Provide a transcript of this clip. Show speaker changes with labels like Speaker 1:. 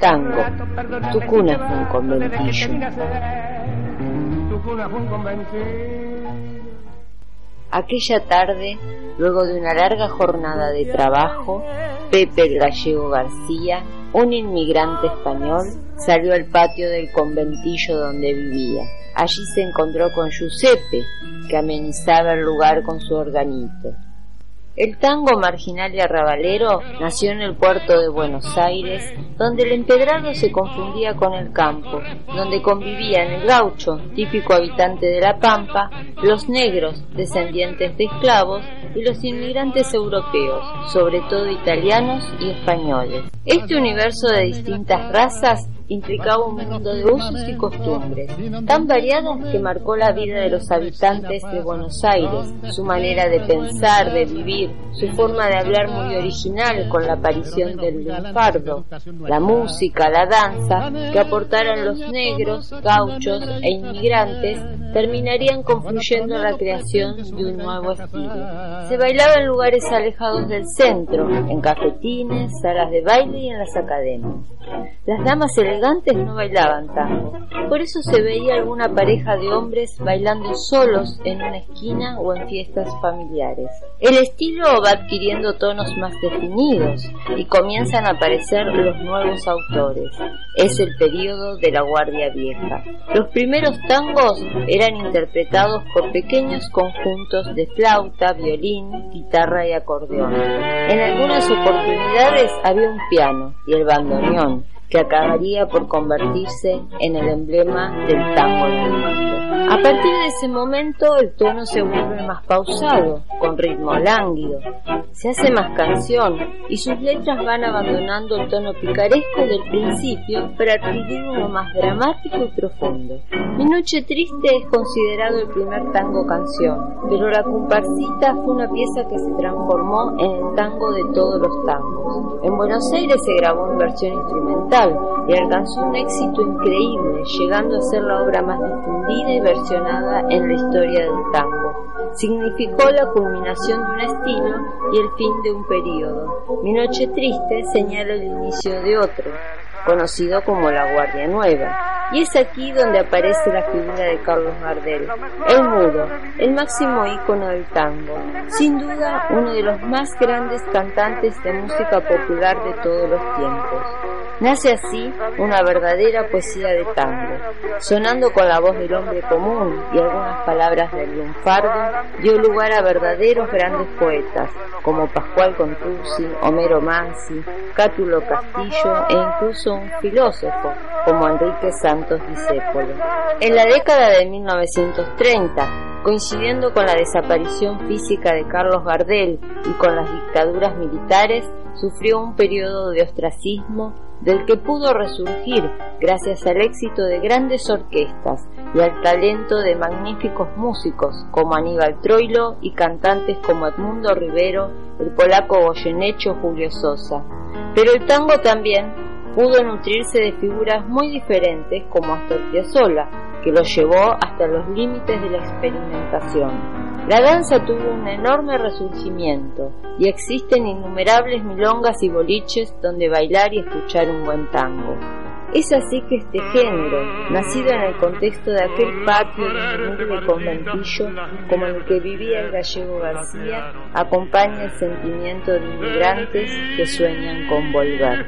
Speaker 1: Tango, tu cuna fue un conventillo. Aquella tarde, luego de una larga jornada de trabajo, Pepe el gallego García, un inmigrante español, salió al patio del conventillo donde vivía. Allí se encontró con Giuseppe, que amenizaba el lugar con su organito. El tango marginal y arrabalero nació en el puerto de Buenos Aires, donde el empedrado se confundía con el campo, donde convivían el gaucho, típico habitante de la pampa, los negros, descendientes de esclavos, y los inmigrantes europeos, sobre todo italianos y españoles. Este universo de distintas razas implicaba un mundo de usos y costumbres, tan variadas que marcó la vida de los habitantes de Buenos Aires, su manera de pensar, de vivir, su forma de hablar muy original con la aparición del lunfardo, la música, la danza que aportaron los negros, gauchos e inmigrantes terminarían confluyendo en la creación de un nuevo estilo. Se bailaba en lugares alejados del centro, en cafetines, salas de baile y en las academias. Las damas elegantes no bailaban tango, por eso se veía alguna pareja de hombres bailando solos en una esquina o en fiestas familiares. El estilo va adquiriendo tonos más definidos y comienzan a aparecer los nuevos autores. Es el periodo de la Guardia Vieja. Los primeros tangos eran interpretados por pequeños conjuntos de flauta, violín, guitarra y acordeón. En algunas oportunidades había un piano y el bandoneón, que acabaría por convertirse en el emblema del tango. A partir de ese momento el tono se vuelve más pausado, con ritmo lánguido, se hace más canción y sus letras van abandonando el tono picaresco del principio para adquirir uno más dramático y profundo. Mi Noche Triste es considerado el primer tango canción, pero La Comparsita fue una pieza que se transformó en el tango de todos los tangos. En Buenos Aires se grabó en versión instrumental y alcanzó un éxito increíble, llegando a ser la obra más difundida y versionada en la historia del tango. Significó la culminación de un estilo y el fin de un periodo. Mi Noche Triste señala el inicio de otro, conocido como La Guardia Nueva. Y es aquí donde aparece la figura de Carlos Gardel, el mudo, el máximo ícono del tango, sin duda uno de los más grandes cantantes de música popular de todos los tiempos. Nace así una verdadera poesía de tango, sonando con la voz del hombre común y algunas palabras del lunfardo, dio lugar a verdaderos grandes poetas, como Pascual Contursi, Homero Mansi, Cátulo Castillo e incluso un filósofo como Enrique Santos Discépolo. En la década de 1930, coincidiendo con la desaparición física de Carlos Gardel y con las dictaduras militares, sufrió un periodo de ostracismo del que pudo resurgir gracias al éxito de grandes orquestas y al talento de magníficos músicos como Aníbal Troilo y cantantes como Edmundo Rivero, el polaco Goyenecho Julio Sosa. Pero el tango también pudo nutrirse de figuras muy diferentes como Astor Piazzolla, que lo llevó hasta los límites de la experimentación. La danza tuvo un enorme resurgimiento y existen innumerables milongas y boliches donde bailar y escuchar un buen tango. Es así que este género, nacido en el contexto de aquel patio de conventillo como el que vivía el gallego García, acompaña el sentimiento de inmigrantes que sueñan con volver.